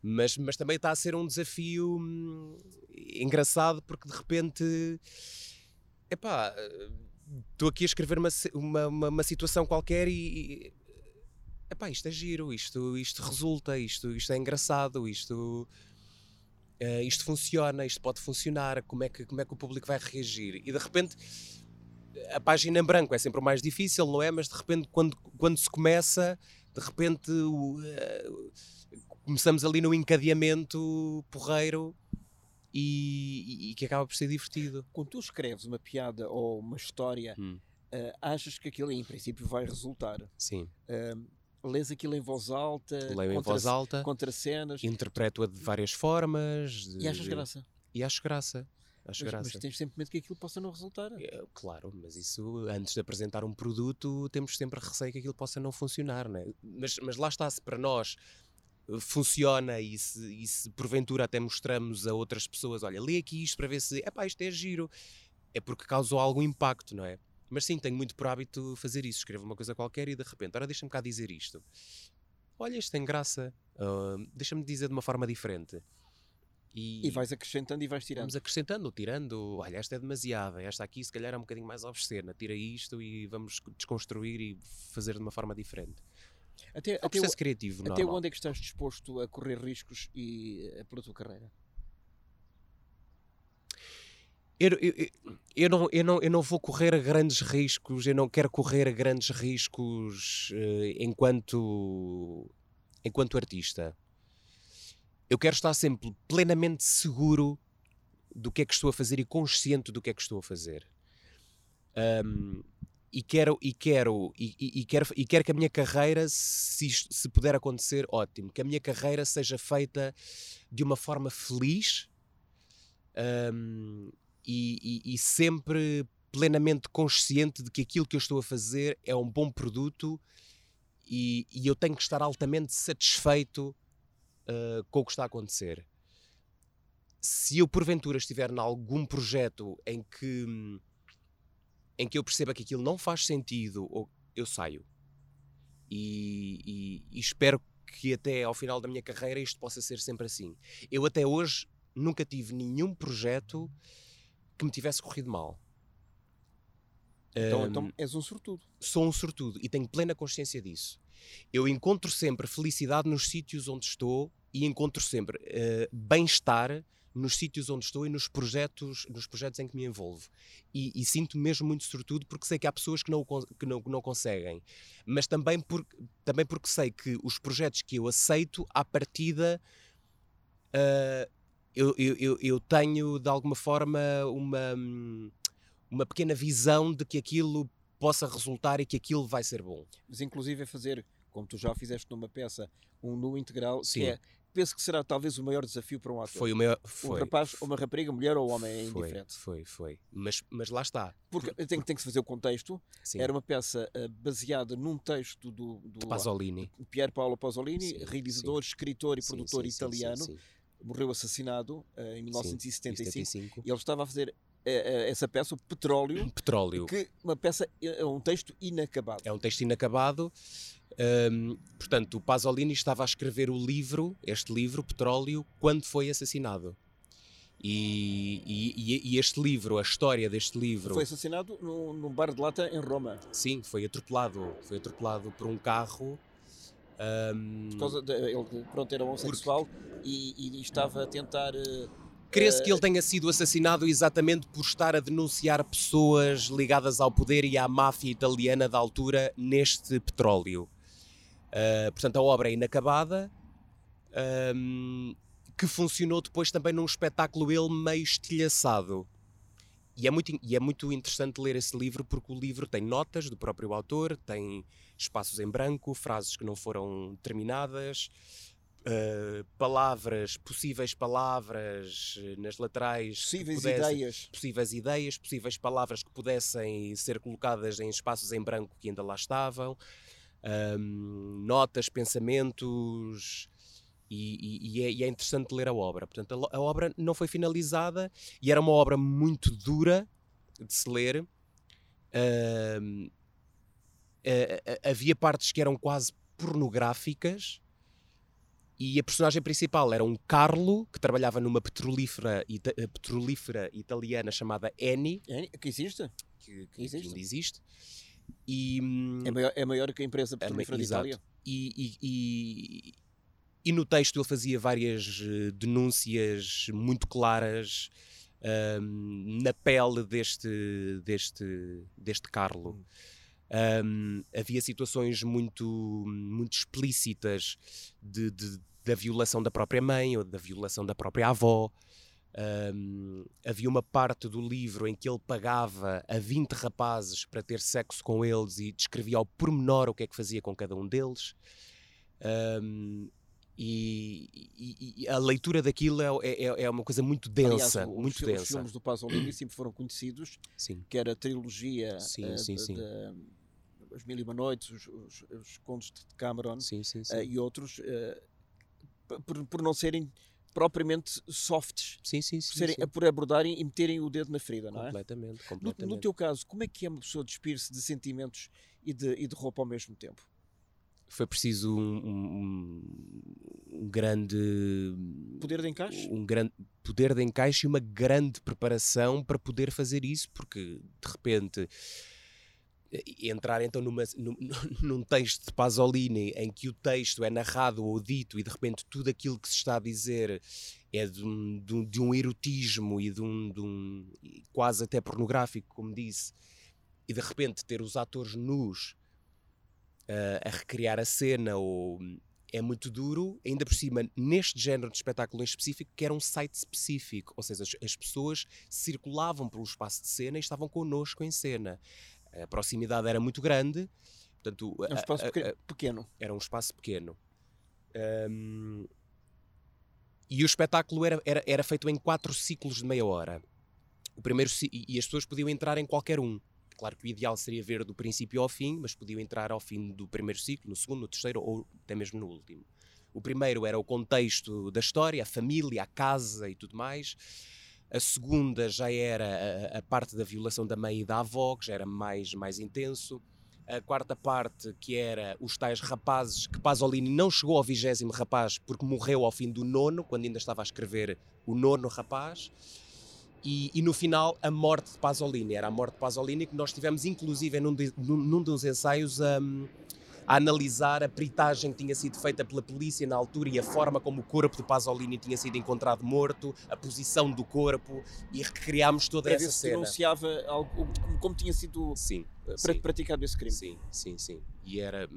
Speaker 2: Mas, mas também está a ser um desafio hum, engraçado porque de repente epá, estou aqui a escrever uma, uma, uma, uma situação qualquer e, epá, isto é giro, isto, isto resulta, isto, isto é engraçado, isto uh, isto funciona, isto pode funcionar, como é, que, como é que o público vai reagir? E de repente a página em branco é sempre o mais difícil, não é? Mas de repente, quando, quando se começa, de repente uh, começamos ali no encadeamento porreiro e, e, que acaba por ser divertido.
Speaker 1: Quando tu escreves uma piada ou uma história, hum. uh, achas que aquilo em princípio vai resultar?
Speaker 2: Sim.
Speaker 1: Uh, lês aquilo em voz alta,
Speaker 2: Leio contra, em voz alta,
Speaker 1: contra cenas.
Speaker 2: Interpreto-a de várias formas. De,
Speaker 1: e achas graça?
Speaker 2: E acho graça. Acho
Speaker 1: mas,
Speaker 2: graça.
Speaker 1: mas tens sempre medo que aquilo possa não resultar.
Speaker 2: É, claro, mas isso, antes de apresentar um produto, temos sempre receio que aquilo possa não funcionar. Não é? mas, mas lá está, se para nós eh, funciona e se, e se porventura até mostramos a outras pessoas, olha, lê aqui isto para ver se, é pá, isto é giro, é porque causou algum impacto, não é? Mas sim, tenho muito por hábito fazer isso. Escrevo uma coisa qualquer e de repente, ora deixa-me cá dizer isto. Olha, isto tem graça. Uh, deixa-me dizer de uma forma diferente.
Speaker 1: E, e, vais acrescentando e vais tirando.
Speaker 2: Vamos acrescentando, tirando. Olha, esta é demasiada. Esta aqui, se calhar, é um bocadinho mais obscena. Tira isto e vamos desconstruir e fazer de uma forma diferente.
Speaker 1: Até, é um
Speaker 2: processo o, criativo.
Speaker 1: Até
Speaker 2: normal.
Speaker 1: onde é que estás disposto a correr riscos e, uh, pela tua carreira?
Speaker 2: Eu, eu, eu, não, eu, não, eu não vou correr grandes riscos, eu não quero correr grandes riscos uh, enquanto, enquanto artista. Eu quero estar sempre plenamente seguro do que é que estou a fazer e consciente do que é que estou a fazer. Um, e quero e quero e, e, quero e quero que a minha carreira se, se puder acontecer ótimo que a minha carreira seja feita de uma forma feliz um, e, e, e sempre plenamente consciente de que aquilo que eu estou a fazer é um bom produto e, e eu tenho que estar altamente satisfeito uh, com o que está a acontecer. Se eu porventura estiver em algum projeto em que em que eu perceba que aquilo não faz sentido, eu saio. E, e, e espero que até ao final da minha carreira isto possa ser sempre assim. Eu até hoje nunca tive nenhum projeto que me tivesse corrido mal.
Speaker 1: Então, um, então és um sortudo.
Speaker 2: Sou um sortudo e tenho plena consciência disso. Eu encontro sempre felicidade nos sítios onde estou e encontro sempre uh, bem-estar nos sítios onde estou e nos projetos, nos projetos em que me envolvo. E, e sinto-me mesmo muito sortudo porque sei que há pessoas que não, que não, que não conseguem. Mas também, por, também porque sei que os projetos que eu aceito, à partida, uh, eu, eu, eu tenho de alguma forma uma, uma pequena visão de que aquilo possa resultar e que aquilo vai ser bom.
Speaker 1: Mas inclusive é fazer, como tu já fizeste numa peça, um nu integral, Sim. que é penso que será talvez o maior desafio para um ator.
Speaker 2: Foi o maior. Foi,
Speaker 1: um rapaz, uma rapariga, mulher ou homem é indiferente.
Speaker 2: Foi, foi. Mas, mas lá está.
Speaker 1: Porque tem, tem que se fazer o contexto. Sim. Era uma peça uh, baseada num texto do, do
Speaker 2: Pasolini.
Speaker 1: Pier Paolo Pasolini, sim, realizador, sim. escritor e produtor italiano morreu assassinado uh, em 1975 e ele estava a fazer essa peça, o Petróleo.
Speaker 2: Petróleo.
Speaker 1: Que uma peça é um texto inacabado.
Speaker 2: É um texto inacabado. Um, portanto, o Pasolini estava a escrever o livro, este livro, Petróleo, quando foi assassinado. E, e, e, este livro, a história deste livro.
Speaker 1: Foi assassinado num, num, bar de lata em Roma.
Speaker 2: Sim, foi atropelado. Foi atropelado por um carro. Um,
Speaker 1: por causa de, ele pronto, era homossexual porque... e, e, estava a tentar. Uh,
Speaker 2: Crê-se que ele tenha sido assassinado exatamente por estar a denunciar pessoas ligadas ao poder e à máfia italiana da altura neste petróleo. Uh, portanto, a obra é inacabada. Um, que funcionou depois também num espetáculo ele meio estilhaçado. E é, muito, e é muito interessante ler esse livro porque o livro tem notas do próprio autor, tem espaços em branco, frases que não foram terminadas, uh, palavras, possíveis palavras eh, nas laterais.
Speaker 1: Possíveis pudessem, ideias.
Speaker 2: Possíveis ideias, possíveis palavras que pudessem ser colocadas em espaços em branco que ainda lá estavam. Um, notas, pensamentos, e, e, é, e, é, interessante ler a obra. Portanto, a, a, obra não foi finalizada e era uma obra muito dura de se ler. Uh, uh, havia partes que eram quase pornográficas e a personagem principal era um Carlo que trabalhava numa petrolífera, ita petrolífera italiana chamada Eni.
Speaker 1: Que existe?
Speaker 2: Que, que, existe. que existe. E,
Speaker 1: é, maior, é maior que a empresa petrolífera é, de Itália.
Speaker 2: E, e, no texto ele fazia várias eh, denúncias muito claras um, na pele deste, deste, deste Carlo. Um, havia situações muito, muito explícitas de, de, da violação da própria mãe ou da violação da própria avó. Um, havia uma parte do livro em que ele pagava a 20 rapazes para ter sexo com eles e descrevia ao pormenor o que é que fazia com cada um deles. Um, e, e, e, a leitura daquilo é, é, é, é uma coisa muito densa,
Speaker 1: Aliás,
Speaker 2: muito
Speaker 1: os,
Speaker 2: densa.
Speaker 1: Os filmes do Pasolini sempre foram conhecidos,
Speaker 2: sim.
Speaker 1: que era a trilogia
Speaker 2: sim, uh, sim, sim.
Speaker 1: As Mil e Uma Noites, os, os, os Contos de Cameron uh, e outros, uh, por, por não serem propriamente softs,
Speaker 2: sim, sim,
Speaker 1: sim, por, serem, por abordarem e meterem o dedo na ferida, não
Speaker 2: é? Completamente,
Speaker 1: completamente. No, no teu caso, como é que é uma pessoa despir-se de sentimentos e de, e de roupa ao mesmo tempo?
Speaker 2: Foi preciso um, um, um, grande
Speaker 1: poder de encaixe?
Speaker 2: um grande poder de encaixe e uma grande preparação para poder fazer isso porque de repente entrar então numa, num, num texto de Pasolini em que o texto é narrado ou dito e de repente tudo aquilo que se está a dizer é de um, de um, de um erotismo e de um, de um quase até pornográfico como disse e de repente ter os atores nus uh, a recriar a cena ou é muito duro, ainda por cima, neste género de espetáculo em específico, que era um site específico, ou seja, as, as pessoas circulavam pelo espaço de cena e estavam connosco em cena. A proximidade era muito grande, portanto...
Speaker 1: Era um espaço a, a, pequeno.
Speaker 2: Era um espaço pequeno. Um, e o espetáculo era, era, era feito em quatro ciclos de meia hora. O primeiro, e as pessoas podiam entrar em qualquer um. Claro que o ideal seria ver do princípio ao fim, mas podiam entrar ao fim do primeiro ciclo, no segundo, no terceiro ou até mesmo no último. O primeiro era o contexto da história, a família, a casa e tudo mais. A segunda já era a, a parte da violação da mãe e da avó, que já era mais, mais intenso. A quarta parte, que era os tais rapazes, que Pasolini não chegou ao vigésimo rapaz porque morreu ao fim do nono, quando ainda estava a escrever o nono rapaz. E, e, no final a morte de Pasolini, era a morte de Pasolini que nós tivemos inclusive num, de, num, num dos ensaios a, a, analisar a peritagem que tinha sido feita pela polícia na altura e a forma como o corpo de Pasolini tinha sido encontrado morto, a posição do corpo e recriámos toda essa cena.
Speaker 1: denunciava algo, como, tinha sido
Speaker 2: sim,
Speaker 1: sim. praticado esse crime.
Speaker 2: Sim, sim, sim. E era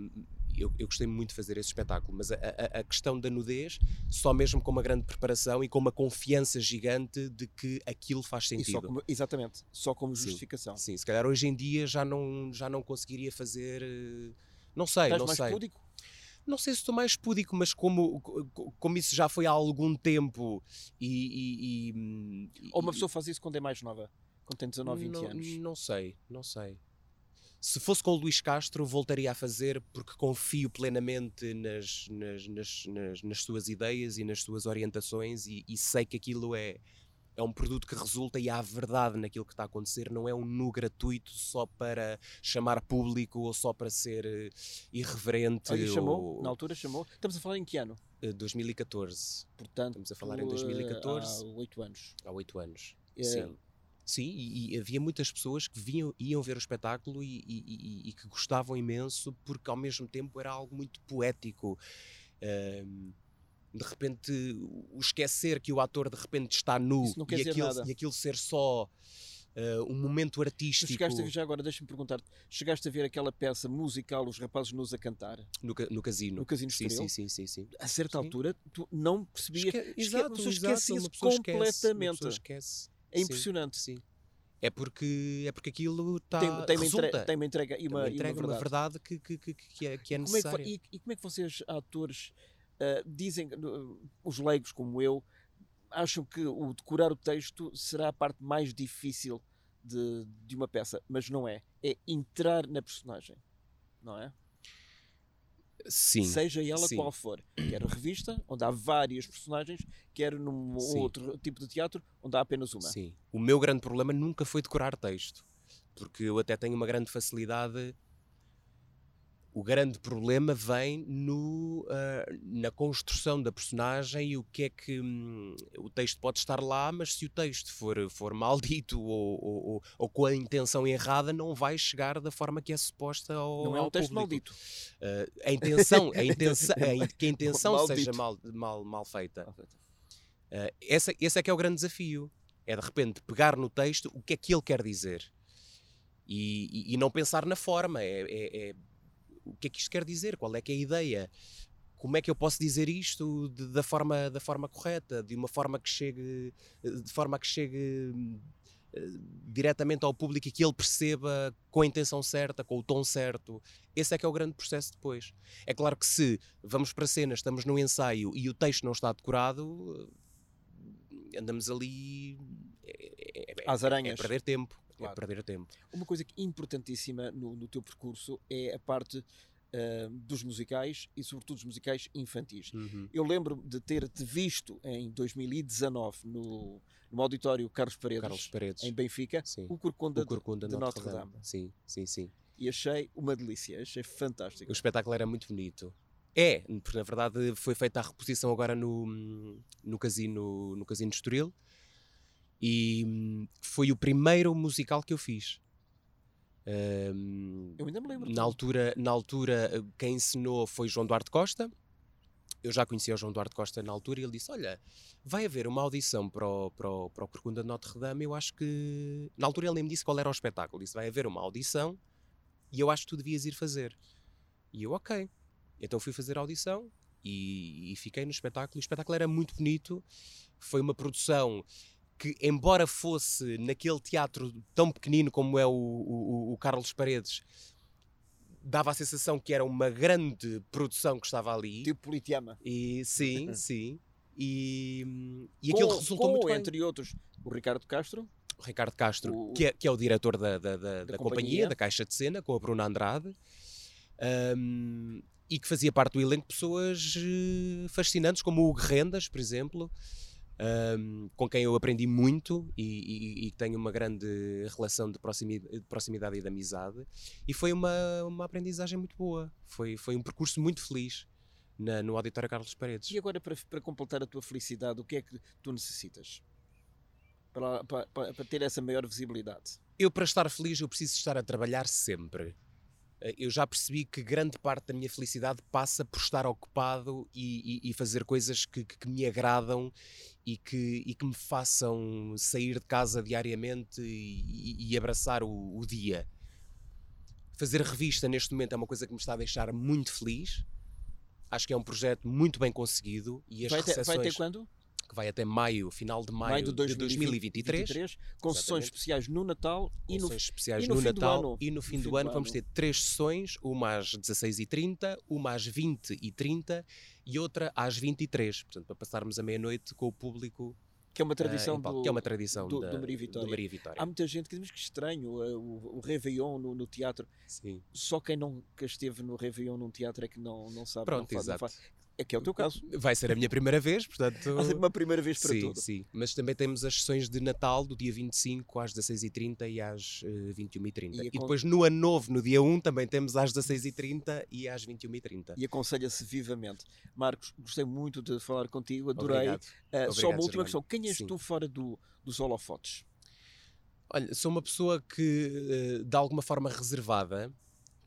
Speaker 2: eu, eu, gostei muito de fazer esse espetáculo, mas a, a, a, questão da nudez, só mesmo com uma grande preparação e com uma confiança gigante de que aquilo faz sentido.
Speaker 1: Só como, exatamente, só como justificação.
Speaker 2: Sim, se calhar hoje em dia já não, já não conseguiria fazer. Eh, não sei,
Speaker 1: Estás
Speaker 2: não
Speaker 1: mais
Speaker 2: sei.
Speaker 1: Púdico?
Speaker 2: Não sei se estou mais púdico, mas como, como isso já foi há algum tempo e. e, e
Speaker 1: Ou uma pessoa faz isso quando é mais nova, quando tem 19, 20
Speaker 2: não,
Speaker 1: anos?
Speaker 2: Não sei, não sei. Se fosse com o Luís Castro, voltaria a fazer porque confio plenamente nas, nas, nas, nas, nas suas ideias e nas suas orientações e, e, sei que aquilo é, é um produto que resulta e há verdade naquilo que está a acontecer, não é um nu gratuito só para chamar público ou só para ser uh, irreverente.
Speaker 1: Olha, chamou,
Speaker 2: ou...
Speaker 1: na altura chamou. Estamos a falar em que ano?
Speaker 2: Uh, 2014.
Speaker 1: Portanto,
Speaker 2: estamos a falar em 2014.
Speaker 1: Há oito anos.
Speaker 2: Há oito anos. É... Sim. Sim, e, e, havia muitas pessoas que vinham, iam ver o espetáculo e, e, e, que gostavam imenso porque ao mesmo tempo era algo muito poético. Um, de repente, o esquecer que o ator de repente está nu e aquilo, e aquilo ser só uh, um momento artístico.
Speaker 1: chegaste a ver, já agora, deixa-me perguntar chegaste a ver aquela peça musical, Os Rapazes Nus a Cantar?
Speaker 2: No, no casino.
Speaker 1: No casino
Speaker 2: sim, sim, sim, sim, sim.
Speaker 1: A certa
Speaker 2: sim.
Speaker 1: altura, tu não percebias.
Speaker 2: Esque... Exato,
Speaker 1: esque...
Speaker 2: exato,
Speaker 1: uma pessoa completamente.
Speaker 2: Esquece,
Speaker 1: É impressionante.
Speaker 2: Sim. É porque, é porque aquilo está.
Speaker 1: Tem, tem, uma entrega, tem uma entrega e uma,
Speaker 2: uma, entrega,
Speaker 1: e uma
Speaker 2: verdade, uma verdade que, que, que, que, é, que é necessária.
Speaker 1: Como é que, e, e, como é que vocês, atores, uh, dizem, uh, os leigos como eu, acham que o decorar o texto será a parte mais difícil de, de uma peça? Mas não é. É entrar na personagem. Não é?
Speaker 2: Sim.
Speaker 1: Seja ela
Speaker 2: sim.
Speaker 1: qual for. Quer revista, onde há várias personagens, quer num sim. outro tipo de teatro, onde há apenas uma.
Speaker 2: Sim. O meu grande problema nunca foi decorar texto. Porque eu até tenho uma grande facilidade o grande problema vem no, uh, na construção da personagem e o que é que hum, o texto pode estar lá, mas se o texto for, for maldito ou, ou, ou, com a intenção errada, não vai chegar da forma que é suposta ao
Speaker 1: Não é
Speaker 2: um
Speaker 1: texto
Speaker 2: público.
Speaker 1: maldito.
Speaker 2: Uh, a intenção, a intenção a, que a intenção seja mal, mal, mal feita. Uh, esse, esse é que é o grande desafio. É de repente pegar no texto o que é que ele quer dizer. E, e, e não pensar na forma. é, é, é o que é que isto quer dizer, qual é que é a ideia, como é que eu posso dizer isto de, da, forma, da forma correta, de uma forma que chegue, de forma que chegue uh, diretamente ao público e que ele perceba com a intenção certa, com o tom certo. Esse é que é o grande processo depois. É claro que se vamos para a cena, estamos num ensaio e o texto não está decorado, andamos ali
Speaker 1: é, é, às aranhas.
Speaker 2: É perder tempo. Claro. É perder tempo.
Speaker 1: Uma coisa importantíssima no, no teu percurso é a parte uh, dos musicais e, sobretudo, dos musicais infantis.
Speaker 2: Uhum.
Speaker 1: Eu lembro de ter-te visto em 2019 no, no auditório Carlos Paredes,
Speaker 2: Carlos Paredes.
Speaker 1: em Benfica,
Speaker 2: sim.
Speaker 1: o Corcunda,
Speaker 2: o Corcunda
Speaker 1: de, de Notre, Notre Dame. Dame.
Speaker 2: Sim, sim, sim.
Speaker 1: E achei uma delícia, achei fantástico.
Speaker 2: O espetáculo era muito bonito. É, porque na verdade foi feita a reposição agora no, no casino no casino de Estoril e hum, foi o primeiro musical que eu fiz.
Speaker 1: Um, eu ainda me lembro.
Speaker 2: Na altura, na altura, quem ensinou foi João Duarte Costa. Eu já conhecia o João Duarte Costa na altura e ele disse: Olha, vai haver uma audição para o, para o, para o Corcunda de Notre Dame. Eu acho que. Na altura ele nem me disse qual era o espetáculo. Ele disse: Vai haver uma audição e eu acho que tu devias ir fazer. E eu, ok. Então fui fazer a audição e, e fiquei no espetáculo. O espetáculo era muito bonito. Foi uma produção que, embora fosse naquele teatro tão pequenino como é o, o, o Carlos Paredes, dava a sensação que era uma grande produção que estava ali.
Speaker 1: Tipo Politeama.
Speaker 2: E, sim, sim. E, e aquilo resultou
Speaker 1: com,
Speaker 2: muito bem.
Speaker 1: entre outros, o Ricardo Castro.
Speaker 2: O Ricardo Castro, o, que, é, que é o diretor da, da, da, da companhia. companhia. da Caixa de Cena, com a Bruna Andrade. Um, e que fazia parte do elenco pessoas eh, fascinantes, como o Rendas, por exemplo, um, com quem eu aprendi muito e, e, e, tenho uma grande relação de proximidade, de proximidade e de amizade. E foi uma, uma aprendizagem muito boa. Foi, foi um percurso muito feliz na, no Auditório Carlos Paredes.
Speaker 1: E agora, para, para completar a tua felicidade, o que é que tu necessitas? Para, para, para ter essa maior visibilidade?
Speaker 2: Eu, para estar feliz, eu preciso estar a trabalhar sempre eu já percebi que grande parte da minha felicidade passa por estar ocupado e, e, e fazer coisas que, que, me agradam e que, e que me façam sair de casa diariamente e, e abraçar o, o, dia. Fazer revista neste momento é uma coisa que me está a deixar muito feliz. Acho que é um projeto muito bem conseguido e as
Speaker 1: vai ter,
Speaker 2: recepções...
Speaker 1: Vai ter quando?
Speaker 2: Que vai até maio, final de maio, maio de, 2023. 2023
Speaker 1: com sessões especiais no Natal
Speaker 2: e
Speaker 1: no,
Speaker 2: especiais
Speaker 1: e no,
Speaker 2: no
Speaker 1: Natal
Speaker 2: e no fim, do, do, ano, vamos ter três sessões, uma às 16h30, uma às 20h30 e outra às 23 portanto para passarmos a meia-noite com o público
Speaker 1: Que é uma tradição,
Speaker 2: uh,
Speaker 1: do,
Speaker 2: que é uma tradição
Speaker 1: do,
Speaker 2: da,
Speaker 1: do, Maria Vitória.
Speaker 2: do Maria Vitória.
Speaker 1: Há muita gente que diz que estranho uh, o, o Réveillon no, no, teatro.
Speaker 2: Sim.
Speaker 1: Só quem nunca esteve no Réveillon num teatro é que não, não sabe.
Speaker 2: Pronto,
Speaker 1: não faz,
Speaker 2: exato.
Speaker 1: Não faz. É que é o teu caso.
Speaker 2: Vai ser a minha primeira vez, portanto.
Speaker 1: Vai ser uma primeira vez para
Speaker 2: sim,
Speaker 1: tudo.
Speaker 2: Sim, mas também temos as sessões de Natal do dia 25 às 16h30 e às uh, 21h30. E, e depois no ano novo, no dia 1, também temos às 16h30 e às 21h30.
Speaker 1: E aconselha-se vivamente. Marcos, gostei muito de falar contigo, adorei.
Speaker 2: Obrigado.
Speaker 1: Uh,
Speaker 2: Obrigado,
Speaker 1: só uma última
Speaker 2: Germano.
Speaker 1: questão: quem és
Speaker 2: Sim.
Speaker 1: tu fora do, dos holofotes?
Speaker 2: Olha, sou uma pessoa que, uh, de alguma forma, reservada.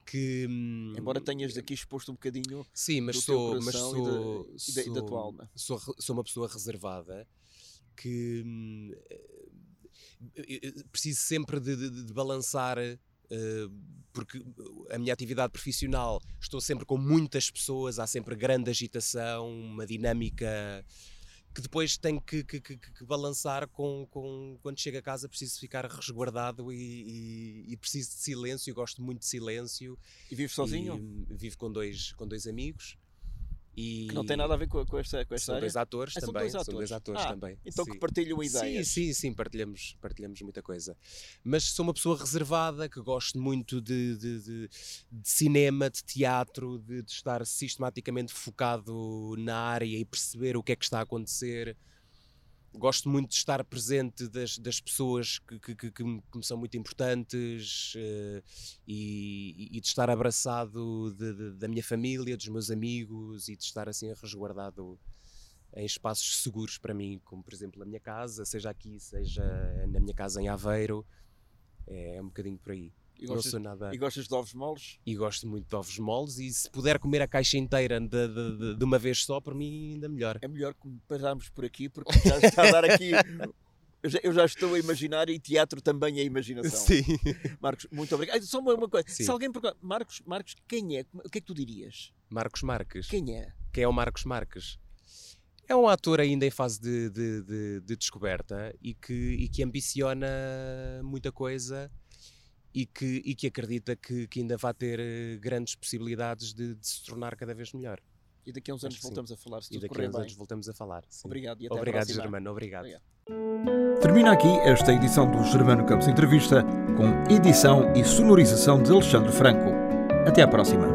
Speaker 2: Que, hum,
Speaker 1: Embora tenhas daqui exposto um bocadinho
Speaker 2: Sim, mas
Speaker 1: do
Speaker 2: sou,
Speaker 1: teu
Speaker 2: mas sou,
Speaker 1: e, da, da, e da tua alma.
Speaker 2: Sou, sou uma pessoa reservada que hum, preciso sempre de, de, de balançar. Uh, porque a minha atividade profissional estou sempre com muitas pessoas, há sempre grande agitação, uma dinâmica que depois tenho que, que, que, que balançar com, com, quando chego a casa preciso ficar resguardado e, e, e, preciso de silêncio, gosto muito de silêncio.
Speaker 1: E vives sozinho?
Speaker 2: E, vivo com dois, com dois amigos. E
Speaker 1: que não tem nada a ver com, com esta, com esta
Speaker 2: são
Speaker 1: área?
Speaker 2: dois atores
Speaker 1: ah,
Speaker 2: também.
Speaker 1: São dois atores,
Speaker 2: são dois atores
Speaker 1: ah,
Speaker 2: também.
Speaker 1: Então
Speaker 2: sim.
Speaker 1: que partilham ideias.
Speaker 2: Sim, sim, sim, partilhamos, partilhamos muita coisa. Mas sou uma pessoa reservada, que gosto muito de, de, de, de cinema, de teatro, de, de, estar sistematicamente focado na área e perceber o que é que está a acontecer. Gosto muito de estar presente das, das pessoas que, que, que, que, me, são muito importantes uh, e, e, de estar abraçado de, da minha família, dos meus amigos e de estar assim resguardado em espaços seguros para mim, como por exemplo a minha casa, seja aqui, seja na minha casa em Aveiro. É, é um bocadinho por aí.
Speaker 1: E gostas,
Speaker 2: não sou nada...
Speaker 1: e gostas de ovos moles?
Speaker 2: E gosto muito de ovos moles e se puder comer a caixa inteira de, de, de, uma vez só, para mim ainda melhor.
Speaker 1: É melhor que pararmos por aqui porque já está a dar aqui. Eu já, eu já, estou a imaginar e teatro também é imaginação.
Speaker 2: Sim.
Speaker 1: Marcos, muito obrigado. Só uma, uma coisa.
Speaker 2: Sim.
Speaker 1: Se alguém perguntar, Marcos, Marcos, quem é? O que é que tu dirias?
Speaker 2: Marcos Marques.
Speaker 1: Quem é?
Speaker 2: Quem é o Marcos Marques? É um ator ainda em fase de, de, de, de descoberta e que, e que ambiciona muita coisa e que, e que acredita que, que, ainda vai ter eh, grandes possibilidades de, de, se tornar cada vez melhor.
Speaker 1: E daqui a uns anos voltamos a falar, se
Speaker 2: E daqui
Speaker 1: a
Speaker 2: uns
Speaker 1: bem.
Speaker 2: anos voltamos a falar. Sim.
Speaker 1: Obrigado e até
Speaker 2: Obrigado,
Speaker 1: a
Speaker 2: Germano. Obrigado.
Speaker 1: obrigado.
Speaker 3: Termina aqui esta edição do Germano Campos Entrevista com edição e sonorização de Alexandre Franco. Até à próxima.